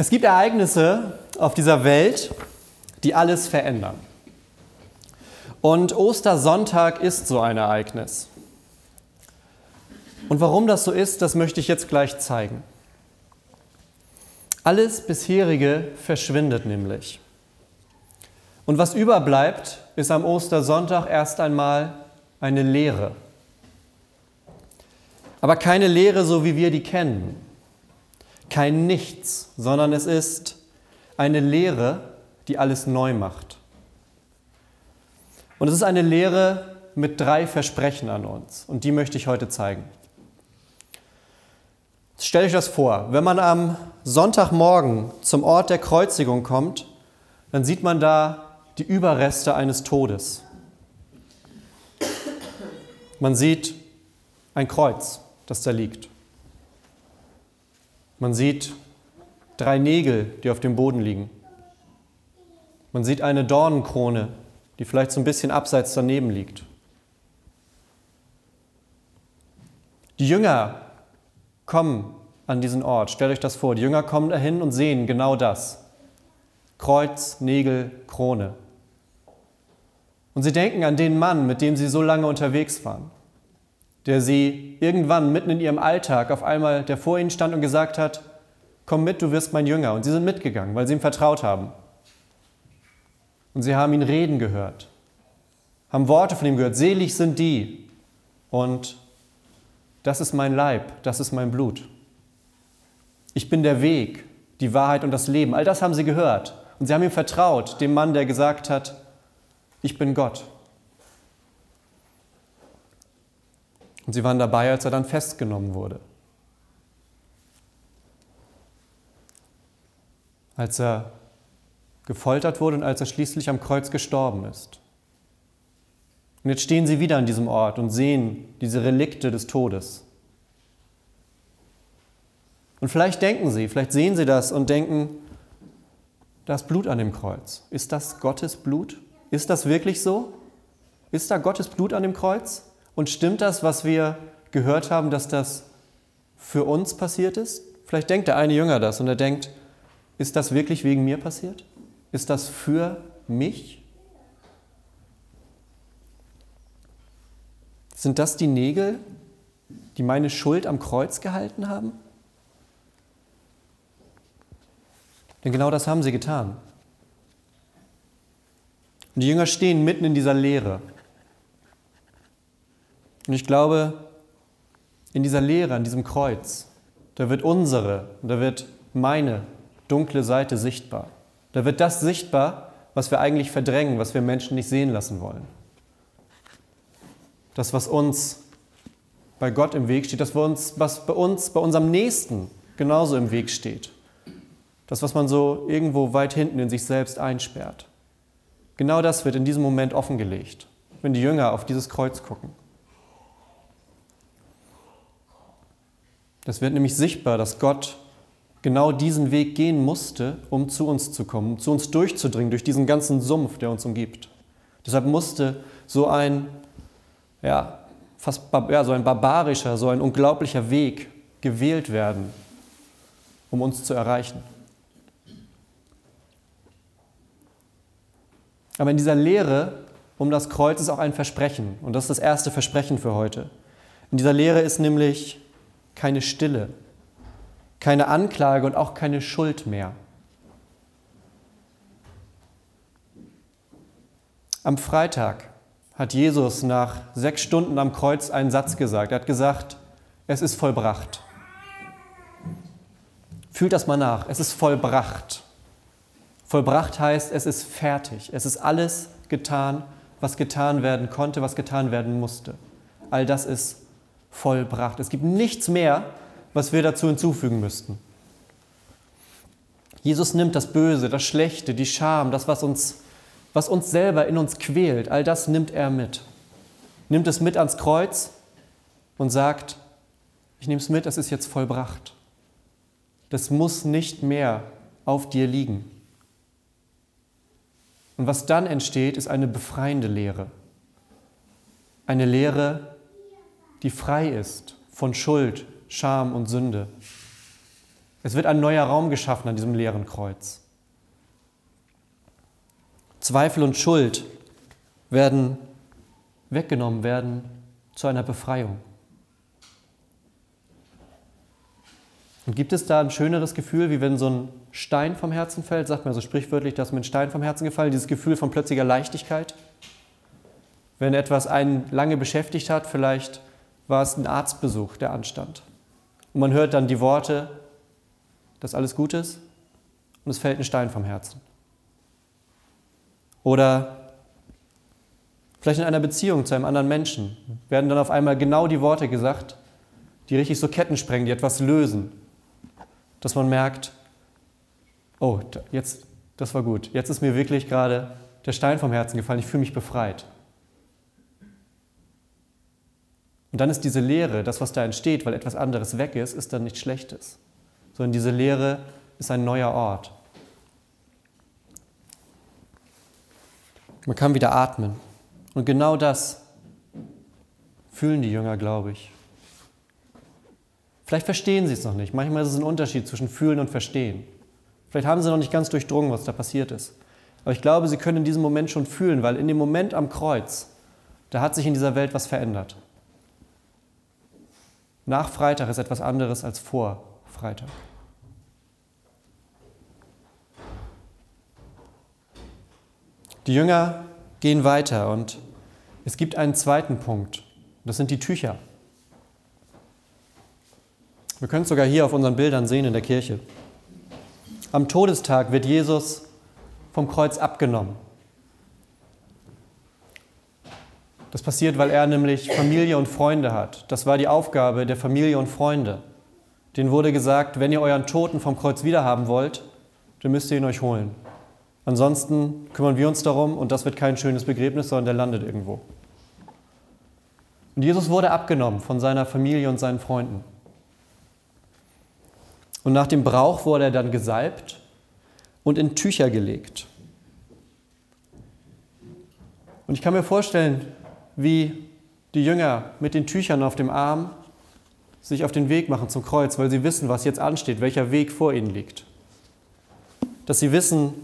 Es gibt Ereignisse auf dieser Welt, die alles verändern. Und Ostersonntag ist so ein Ereignis. Und warum das so ist, das möchte ich jetzt gleich zeigen. Alles bisherige verschwindet nämlich. Und was überbleibt, ist am Ostersonntag erst einmal eine Lehre. Aber keine Lehre, so wie wir die kennen kein Nichts, sondern es ist eine Lehre, die alles neu macht. Und es ist eine Lehre mit drei Versprechen an uns und die möchte ich heute zeigen. Stellt euch das vor, wenn man am Sonntagmorgen zum Ort der Kreuzigung kommt, dann sieht man da die Überreste eines Todes. Man sieht ein Kreuz, das da liegt. Man sieht drei Nägel, die auf dem Boden liegen. Man sieht eine Dornenkrone, die vielleicht so ein bisschen abseits daneben liegt. Die Jünger kommen an diesen Ort. Stellt euch das vor. Die Jünger kommen dahin und sehen genau das. Kreuz, Nägel, Krone. Und sie denken an den Mann, mit dem sie so lange unterwegs waren der sie irgendwann mitten in ihrem Alltag auf einmal, der vor ihnen stand und gesagt hat, komm mit, du wirst mein Jünger. Und sie sind mitgegangen, weil sie ihm vertraut haben. Und sie haben ihn reden gehört, haben Worte von ihm gehört, selig sind die. Und das ist mein Leib, das ist mein Blut. Ich bin der Weg, die Wahrheit und das Leben. All das haben sie gehört. Und sie haben ihm vertraut, dem Mann, der gesagt hat, ich bin Gott. Und sie waren dabei, als er dann festgenommen wurde. Als er gefoltert wurde und als er schließlich am Kreuz gestorben ist. Und jetzt stehen sie wieder an diesem Ort und sehen diese Relikte des Todes. Und vielleicht denken sie, vielleicht sehen sie das und denken, da ist Blut an dem Kreuz. Ist das Gottes Blut? Ist das wirklich so? Ist da Gottes Blut an dem Kreuz? Und stimmt das, was wir gehört haben, dass das für uns passiert ist? Vielleicht denkt der eine Jünger das und er denkt, ist das wirklich wegen mir passiert? Ist das für mich? Sind das die Nägel, die meine Schuld am Kreuz gehalten haben? Denn genau das haben sie getan. Und die Jünger stehen mitten in dieser Lehre. Und ich glaube, in dieser Lehre, an diesem Kreuz, da wird unsere, da wird meine dunkle Seite sichtbar. Da wird das sichtbar, was wir eigentlich verdrängen, was wir Menschen nicht sehen lassen wollen. Das, was uns bei Gott im Weg steht, das, was bei uns, bei unserem Nächsten genauso im Weg steht. Das, was man so irgendwo weit hinten in sich selbst einsperrt. Genau das wird in diesem Moment offengelegt, wenn die Jünger auf dieses Kreuz gucken. Das wird nämlich sichtbar, dass Gott genau diesen Weg gehen musste, um zu uns zu kommen, um zu uns durchzudringen, durch diesen ganzen Sumpf, der uns umgibt. Deshalb musste so ein, ja, fast ja, so ein barbarischer, so ein unglaublicher Weg gewählt werden, um uns zu erreichen. Aber in dieser Lehre um das Kreuz ist auch ein Versprechen. Und das ist das erste Versprechen für heute. In dieser Lehre ist nämlich keine Stille, keine Anklage und auch keine Schuld mehr. Am Freitag hat Jesus nach sechs Stunden am Kreuz einen Satz gesagt. Er hat gesagt, es ist vollbracht. Fühlt das mal nach, es ist vollbracht. Vollbracht heißt, es ist fertig. Es ist alles getan, was getan werden konnte, was getan werden musste. All das ist vollbracht. Es gibt nichts mehr, was wir dazu hinzufügen müssten. Jesus nimmt das Böse, das Schlechte, die Scham, das, was uns, was uns selber in uns quält, all das nimmt er mit. Nimmt es mit ans Kreuz und sagt, ich nehme es mit, es ist jetzt vollbracht. Das muss nicht mehr auf dir liegen. Und was dann entsteht, ist eine befreiende Lehre. Eine Lehre, die frei ist von Schuld, Scham und Sünde. Es wird ein neuer Raum geschaffen an diesem leeren Kreuz. Zweifel und Schuld werden weggenommen werden zu einer Befreiung. Und gibt es da ein schöneres Gefühl, wie wenn so ein Stein vom Herzen fällt? Sagt man so sprichwörtlich, dass mir ein Stein vom Herzen gefallen, dieses Gefühl von plötzlicher Leichtigkeit? Wenn etwas einen lange beschäftigt hat, vielleicht war es ein Arztbesuch, der anstand. Und man hört dann die Worte, dass alles gut ist und es fällt ein Stein vom Herzen. Oder vielleicht in einer Beziehung zu einem anderen Menschen werden dann auf einmal genau die Worte gesagt, die richtig so Ketten sprengen, die etwas lösen. Dass man merkt, oh, jetzt, das war gut. Jetzt ist mir wirklich gerade der Stein vom Herzen gefallen. Ich fühle mich befreit. Und dann ist diese Leere, das, was da entsteht, weil etwas anderes weg ist, ist dann nichts Schlechtes. Sondern diese Leere ist ein neuer Ort. Man kann wieder atmen. Und genau das fühlen die Jünger, glaube ich. Vielleicht verstehen sie es noch nicht. Manchmal ist es ein Unterschied zwischen fühlen und verstehen. Vielleicht haben sie noch nicht ganz durchdrungen, was da passiert ist. Aber ich glaube, sie können in diesem Moment schon fühlen, weil in dem Moment am Kreuz, da hat sich in dieser Welt was verändert. Nach Freitag ist etwas anderes als vor Freitag. Die Jünger gehen weiter und es gibt einen zweiten Punkt. Das sind die Tücher. Wir können es sogar hier auf unseren Bildern sehen in der Kirche. Am Todestag wird Jesus vom Kreuz abgenommen. Das passiert, weil er nämlich Familie und Freunde hat. Das war die Aufgabe der Familie und Freunde. Denen wurde gesagt, wenn ihr euren Toten vom Kreuz wiederhaben wollt, dann müsst ihr ihn euch holen. Ansonsten kümmern wir uns darum und das wird kein schönes Begräbnis, sondern der landet irgendwo. Und Jesus wurde abgenommen von seiner Familie und seinen Freunden. Und nach dem Brauch wurde er dann gesalbt und in Tücher gelegt. Und ich kann mir vorstellen, wie die Jünger mit den Tüchern auf dem Arm sich auf den Weg machen zum Kreuz, weil sie wissen, was jetzt ansteht, welcher Weg vor ihnen liegt. Dass sie wissen,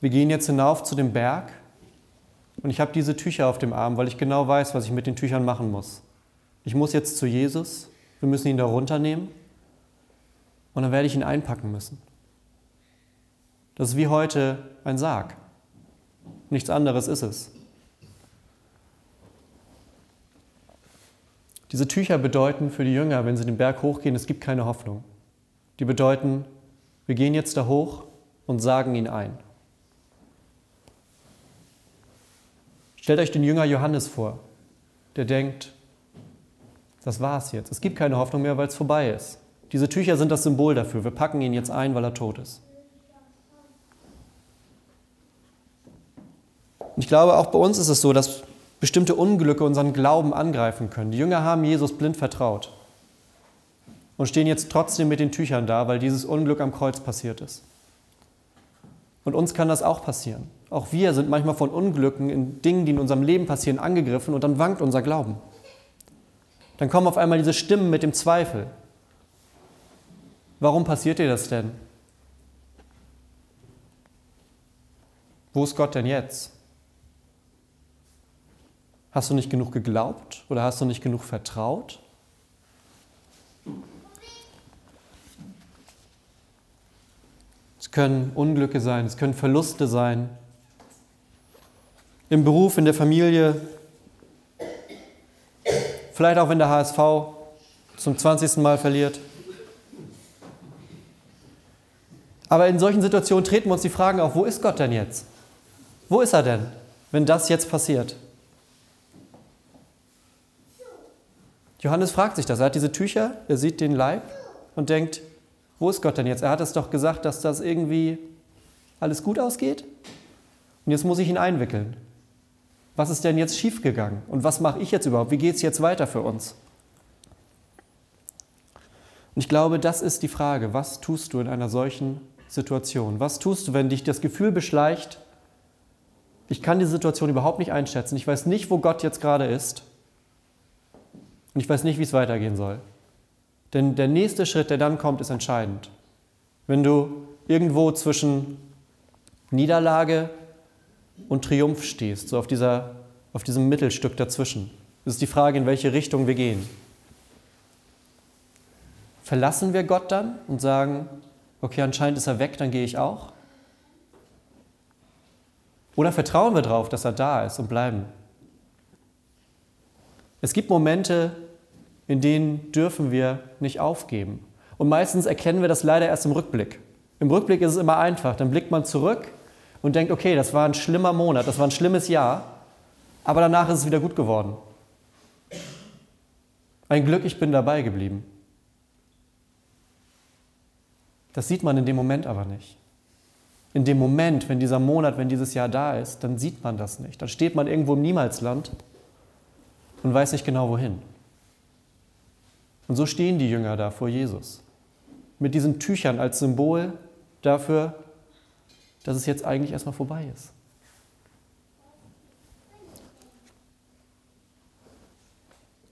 wir gehen jetzt hinauf zu dem Berg und ich habe diese Tücher auf dem Arm, weil ich genau weiß, was ich mit den Tüchern machen muss. Ich muss jetzt zu Jesus, wir müssen ihn da runternehmen und dann werde ich ihn einpacken müssen. Das ist wie heute ein Sarg. Nichts anderes ist es. Diese Tücher bedeuten für die Jünger, wenn sie den Berg hochgehen, es gibt keine Hoffnung. Die bedeuten, wir gehen jetzt da hoch und sagen ihn ein. Stellt euch den Jünger Johannes vor, der denkt, das war's jetzt. Es gibt keine Hoffnung mehr, weil es vorbei ist. Diese Tücher sind das Symbol dafür. Wir packen ihn jetzt ein, weil er tot ist. Und ich glaube, auch bei uns ist es so, dass bestimmte Unglücke unseren Glauben angreifen können. Die Jünger haben Jesus blind vertraut und stehen jetzt trotzdem mit den Tüchern da, weil dieses Unglück am Kreuz passiert ist. Und uns kann das auch passieren. Auch wir sind manchmal von Unglücken in Dingen, die in unserem Leben passieren, angegriffen und dann wankt unser Glauben. Dann kommen auf einmal diese Stimmen mit dem Zweifel. Warum passiert dir das denn? Wo ist Gott denn jetzt? Hast du nicht genug geglaubt oder hast du nicht genug vertraut? Es können Unglücke sein, es können Verluste sein. Im Beruf, in der Familie, vielleicht auch wenn der HSV zum 20. Mal verliert. Aber in solchen Situationen treten wir uns die Fragen auf, wo ist Gott denn jetzt? Wo ist er denn, wenn das jetzt passiert? Johannes fragt sich das. Er hat diese Tücher, er sieht den Leib und denkt, wo ist Gott denn jetzt? Er hat es doch gesagt, dass das irgendwie alles gut ausgeht. Und jetzt muss ich ihn einwickeln. Was ist denn jetzt schiefgegangen? Und was mache ich jetzt überhaupt? Wie geht es jetzt weiter für uns? Und ich glaube, das ist die Frage. Was tust du in einer solchen Situation? Was tust du, wenn dich das Gefühl beschleicht, ich kann die Situation überhaupt nicht einschätzen, ich weiß nicht, wo Gott jetzt gerade ist und ich weiß nicht, wie es weitergehen soll. Denn der nächste Schritt, der dann kommt, ist entscheidend. Wenn du irgendwo zwischen Niederlage und Triumph stehst, so auf, dieser, auf diesem Mittelstück dazwischen, ist die Frage, in welche Richtung wir gehen. Verlassen wir Gott dann und sagen, okay, anscheinend ist er weg, dann gehe ich auch? Oder vertrauen wir darauf, dass er da ist und bleiben? Es gibt Momente, in denen dürfen wir nicht aufgeben. Und meistens erkennen wir das leider erst im Rückblick. Im Rückblick ist es immer einfach. Dann blickt man zurück und denkt, okay, das war ein schlimmer Monat, das war ein schlimmes Jahr, aber danach ist es wieder gut geworden. Ein Glück, ich bin dabei geblieben. Das sieht man in dem Moment aber nicht. In dem Moment, wenn dieser Monat, wenn dieses Jahr da ist, dann sieht man das nicht. Dann steht man irgendwo im Niemalsland und weiß nicht genau wohin. Und so stehen die Jünger da vor Jesus. Mit diesen Tüchern als Symbol dafür, dass es jetzt eigentlich erstmal vorbei ist.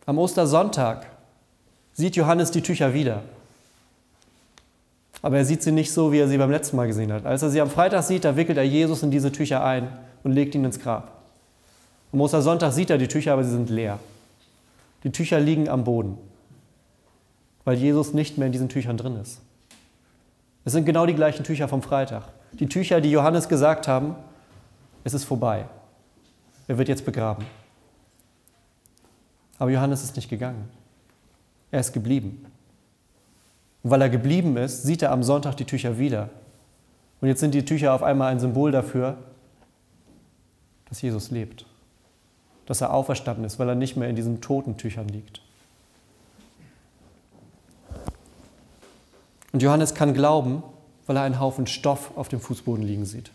Am Ostersonntag sieht Johannes die Tücher wieder. Aber er sieht sie nicht so, wie er sie beim letzten Mal gesehen hat. Als er sie am Freitag sieht, da wickelt er Jesus in diese Tücher ein und legt ihn ins Grab. Am Ostersonntag sieht er die Tücher, aber sie sind leer. Die Tücher liegen am Boden, weil Jesus nicht mehr in diesen Tüchern drin ist. Es sind genau die gleichen Tücher vom Freitag. Die Tücher, die Johannes gesagt haben, es ist vorbei. Er wird jetzt begraben. Aber Johannes ist nicht gegangen. Er ist geblieben. Und weil er geblieben ist, sieht er am Sonntag die Tücher wieder. Und jetzt sind die Tücher auf einmal ein Symbol dafür, dass Jesus lebt. Dass er auferstanden ist, weil er nicht mehr in diesen toten Tüchern liegt. Und Johannes kann glauben, weil er einen Haufen Stoff auf dem Fußboden liegen sieht.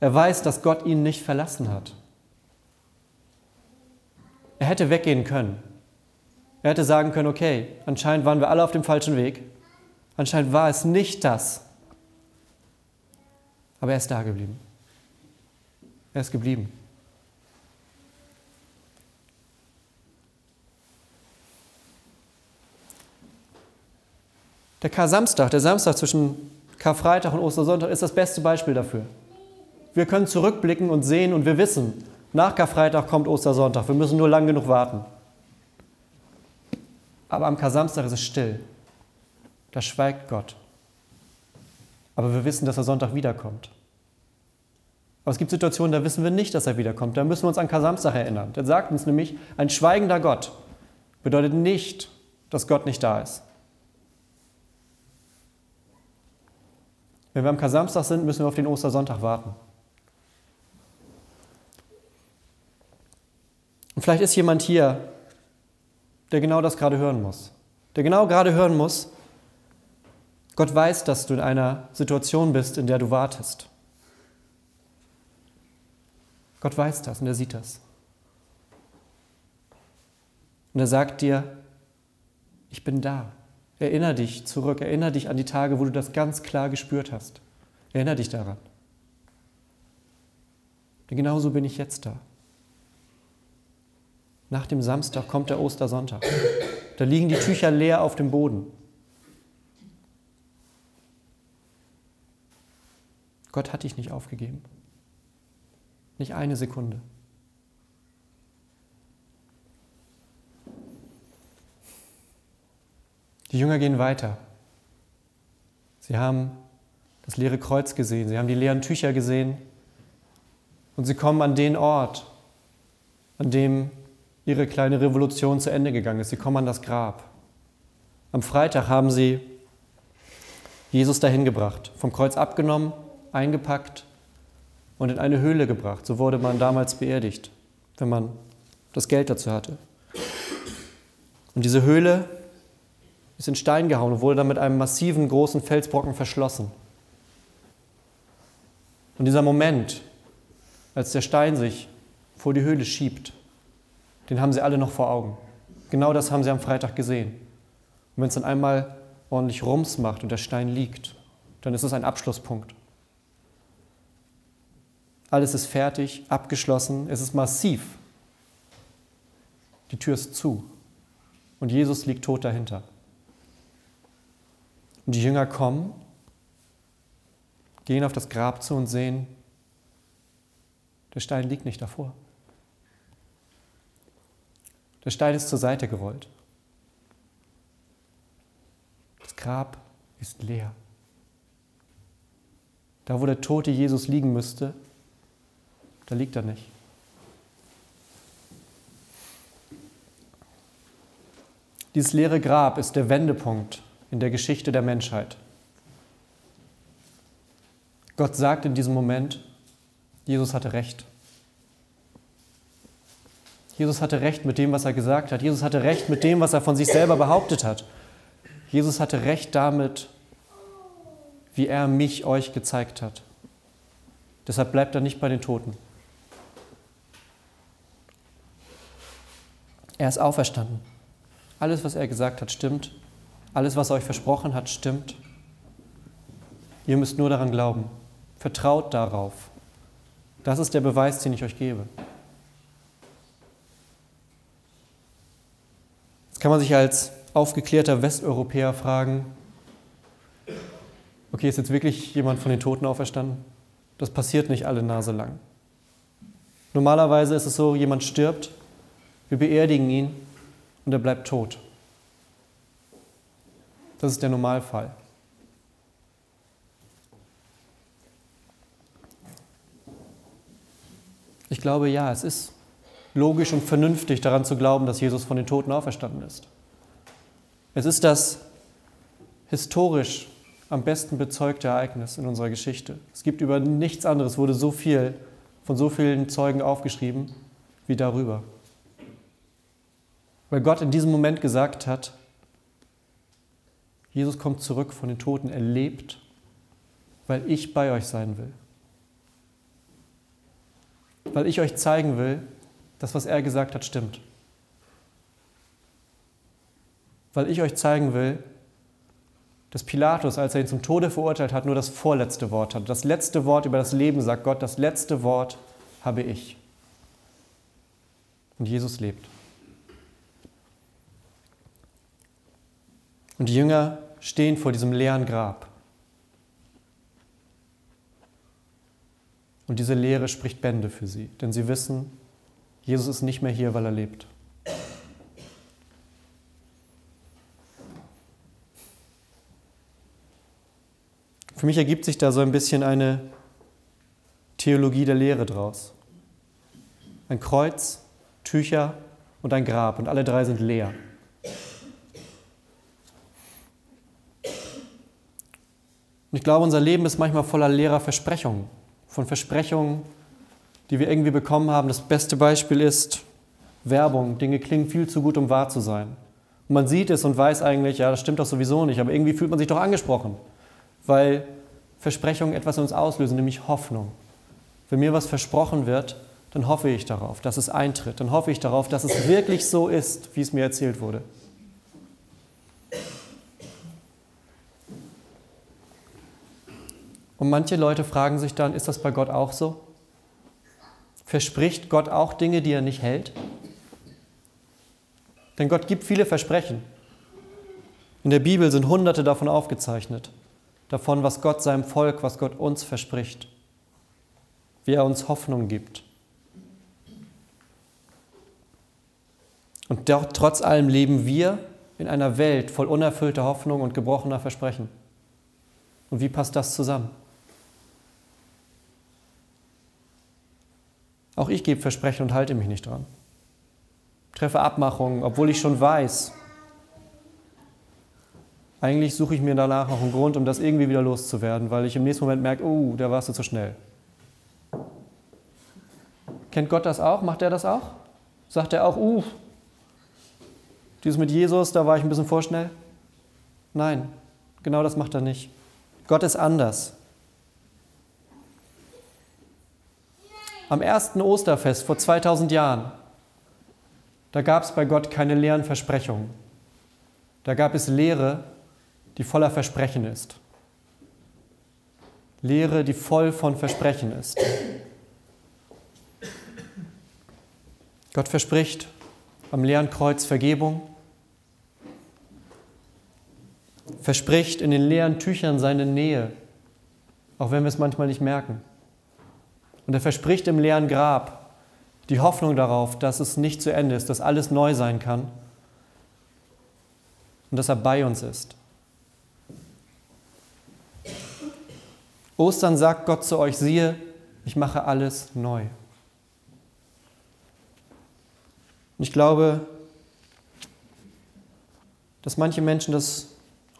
Er weiß, dass Gott ihn nicht verlassen hat. Er hätte weggehen können. Er hätte sagen können, okay, anscheinend waren wir alle auf dem falschen Weg. Anscheinend war es nicht das. Aber er ist da geblieben. Er ist geblieben. Der Kar-Samstag, der Samstag zwischen Karfreitag und Ostersonntag ist das beste Beispiel dafür. Wir können zurückblicken und sehen und wir wissen, nach Karfreitag kommt Ostersonntag. Wir müssen nur lang genug warten. Aber am Kar-Samstag ist es still. Da schweigt Gott. Aber wir wissen, dass er Sonntag wiederkommt. Aber es gibt Situationen, da wissen wir nicht, dass er wiederkommt. Da müssen wir uns an Kar-Samstag erinnern. Der sagt uns nämlich, ein schweigender Gott bedeutet nicht, dass Gott nicht da ist. Wenn wir am Kar-Samstag sind, müssen wir auf den Ostersonntag warten. Und vielleicht ist jemand hier, der genau das gerade hören muss. Der genau gerade hören muss, Gott weiß, dass du in einer Situation bist, in der du wartest. Gott weiß das und er sieht das. Und er sagt dir, ich bin da. Erinner dich zurück, erinner dich an die Tage, wo du das ganz klar gespürt hast. Erinner dich daran. Denn genauso bin ich jetzt da. Nach dem Samstag kommt der Ostersonntag. Da liegen die Tücher leer auf dem Boden. Gott hat dich nicht aufgegeben. Nicht eine Sekunde. Die Jünger gehen weiter. Sie haben das leere Kreuz gesehen, sie haben die leeren Tücher gesehen und sie kommen an den Ort, an dem ihre kleine Revolution zu Ende gegangen ist. Sie kommen an das Grab. Am Freitag haben sie Jesus dahin gebracht, vom Kreuz abgenommen, eingepackt und in eine Höhle gebracht. So wurde man damals beerdigt, wenn man das Geld dazu hatte. Und diese Höhle ist in Stein gehauen und wurde dann mit einem massiven, großen Felsbrocken verschlossen. Und dieser Moment, als der Stein sich vor die Höhle schiebt, den haben sie alle noch vor Augen. Genau das haben sie am Freitag gesehen. Und wenn es dann einmal ordentlich Rums macht und der Stein liegt, dann ist es ein Abschlusspunkt. Alles ist fertig, abgeschlossen, es ist massiv. Die Tür ist zu. und Jesus liegt tot dahinter. Und die Jünger kommen, gehen auf das Grab zu und sehen, der Stein liegt nicht davor. Der Stein ist zur Seite gerollt. Das Grab ist leer. Da, wo der tote Jesus liegen müsste, da liegt er nicht. Dieses leere Grab ist der Wendepunkt in der Geschichte der Menschheit. Gott sagt in diesem Moment, Jesus hatte recht. Jesus hatte recht mit dem, was er gesagt hat. Jesus hatte recht mit dem, was er von sich selber behauptet hat. Jesus hatte recht damit, wie er mich euch gezeigt hat. Deshalb bleibt er nicht bei den Toten. Er ist auferstanden. Alles, was er gesagt hat, stimmt. Alles, was er euch versprochen hat, stimmt. Ihr müsst nur daran glauben. Vertraut darauf. Das ist der Beweis, den ich euch gebe. Jetzt kann man sich als aufgeklärter Westeuropäer fragen, okay, ist jetzt wirklich jemand von den Toten auferstanden? Das passiert nicht alle Nase lang. Normalerweise ist es so, jemand stirbt, wir beerdigen ihn und er bleibt tot. Das ist der Normalfall. Ich glaube, ja, es ist logisch und vernünftig daran zu glauben, dass Jesus von den Toten auferstanden ist. Es ist das historisch am besten bezeugte Ereignis in unserer Geschichte. Es gibt über nichts anderes, wurde so viel von so vielen Zeugen aufgeschrieben wie darüber. Weil Gott in diesem Moment gesagt hat, Jesus kommt zurück von den Toten, er lebt, weil ich bei euch sein will. Weil ich euch zeigen will, dass was er gesagt hat, stimmt. Weil ich euch zeigen will, dass Pilatus, als er ihn zum Tode verurteilt hat, nur das vorletzte Wort hat. Das letzte Wort über das Leben sagt Gott, das letzte Wort habe ich. Und Jesus lebt. Und die Jünger stehen vor diesem leeren Grab. Und diese Leere spricht Bände für sie, denn sie wissen, Jesus ist nicht mehr hier, weil er lebt. Für mich ergibt sich da so ein bisschen eine Theologie der Lehre draus. Ein Kreuz, Tücher und ein Grab und alle drei sind leer. Und ich glaube, unser Leben ist manchmal voller leerer Versprechungen, von Versprechungen, die wir irgendwie bekommen haben. Das beste Beispiel ist Werbung. Dinge klingen viel zu gut, um wahr zu sein. Und man sieht es und weiß eigentlich, ja, das stimmt doch sowieso nicht, aber irgendwie fühlt man sich doch angesprochen, weil Versprechungen etwas in uns auslösen, nämlich Hoffnung. Wenn mir was versprochen wird, dann hoffe ich darauf, dass es eintritt. Dann hoffe ich darauf, dass es wirklich so ist, wie es mir erzählt wurde. Und manche Leute fragen sich dann, ist das bei Gott auch so? Verspricht Gott auch Dinge, die er nicht hält? Denn Gott gibt viele Versprechen. In der Bibel sind hunderte davon aufgezeichnet. Davon, was Gott seinem Volk, was Gott uns verspricht. Wie er uns Hoffnung gibt. Und doch, trotz allem leben wir in einer Welt voll unerfüllter Hoffnung und gebrochener Versprechen. Und wie passt das zusammen? Auch ich gebe Versprechen und halte mich nicht dran. Treffe Abmachungen, obwohl ich schon weiß. Eigentlich suche ich mir danach noch einen Grund, um das irgendwie wieder loszuwerden, weil ich im nächsten Moment merke, oh, da warst du zu schnell. Kennt Gott das auch? Macht er das auch? Sagt er auch, uh, dieses mit Jesus, da war ich ein bisschen vorschnell? Nein, genau das macht er nicht. Gott ist anders. Am ersten Osterfest vor 2000 Jahren, da gab es bei Gott keine leeren Versprechungen. Da gab es Lehre, die voller Versprechen ist. Lehre, die voll von Versprechen ist. Gott verspricht am leeren Kreuz Vergebung. verspricht in den leeren Tüchern seine Nähe, auch wenn wir es manchmal nicht merken. Und er verspricht im leeren Grab die Hoffnung darauf, dass es nicht zu Ende ist, dass alles neu sein kann und dass er bei uns ist. Ostern sagt Gott zu euch, siehe, ich mache alles neu. Und ich glaube, dass manche Menschen das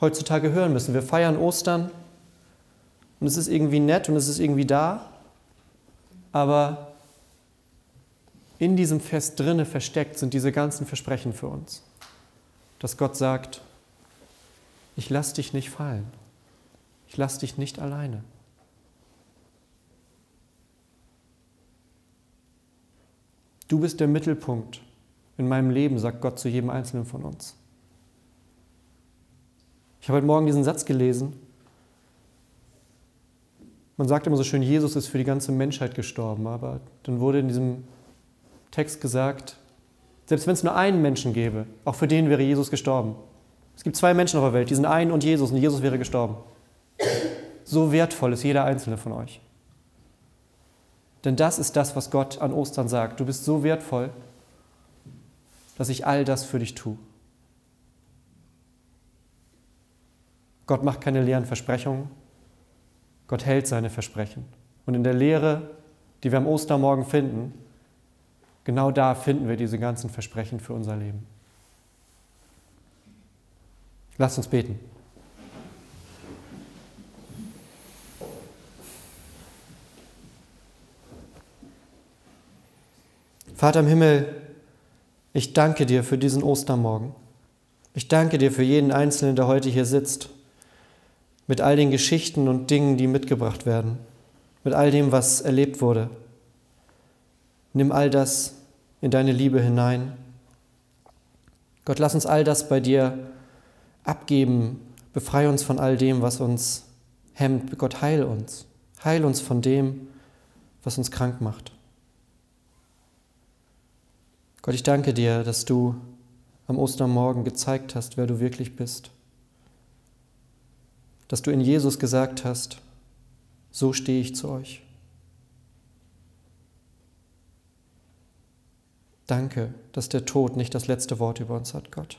heutzutage hören müssen. Wir feiern Ostern und es ist irgendwie nett und es ist irgendwie da, aber in diesem Fest drinne versteckt sind diese ganzen Versprechen für uns. Dass Gott sagt, ich lass dich nicht fallen. Ich lass dich nicht alleine. Du bist der Mittelpunkt in meinem Leben, sagt Gott zu jedem Einzelnen von uns. Ich habe heute Morgen diesen Satz gelesen. Man sagt immer so schön, Jesus ist für die ganze Menschheit gestorben, aber dann wurde in diesem Text gesagt, selbst wenn es nur einen Menschen gäbe, auch für den wäre Jesus gestorben. Es gibt zwei Menschen auf der Welt, die sind ein und Jesus und Jesus wäre gestorben. So wertvoll ist jeder einzelne von euch. Denn das ist das, was Gott an Ostern sagt. Du bist so wertvoll, dass ich all das für dich tue. Gott macht keine leeren Versprechungen. Gott hält seine Versprechen. Und in der Lehre, die wir am Ostermorgen finden, genau da finden wir diese ganzen Versprechen für unser Leben. Lasst uns beten. Vater im Himmel, ich danke dir für diesen Ostermorgen. Ich danke dir für jeden Einzelnen, der heute hier sitzt, mit all den Geschichten und Dingen, die mitgebracht werden, mit all dem, was erlebt wurde. Nimm all das in deine Liebe hinein. Gott, lass uns all das bei dir abgeben. Befreie uns von all dem, was uns hemmt. Gott, heil uns. Heil uns von dem, was uns krank macht. Gott, ich danke dir, dass du am Ostermorgen gezeigt hast, wer du wirklich bist. Dass du in Jesus gesagt hast, so stehe ich zu euch. Danke, dass der Tod nicht das letzte Wort über uns hat, Gott.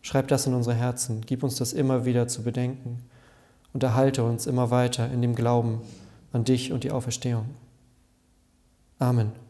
Schreib das in unsere Herzen, gib uns das immer wieder zu bedenken und erhalte uns immer weiter in dem Glauben an dich und die Auferstehung. Amen.